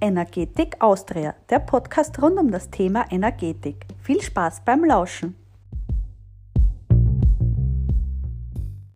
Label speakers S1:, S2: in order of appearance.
S1: Energetik Austria, der Podcast rund um das Thema Energetik. Viel Spaß beim Lauschen.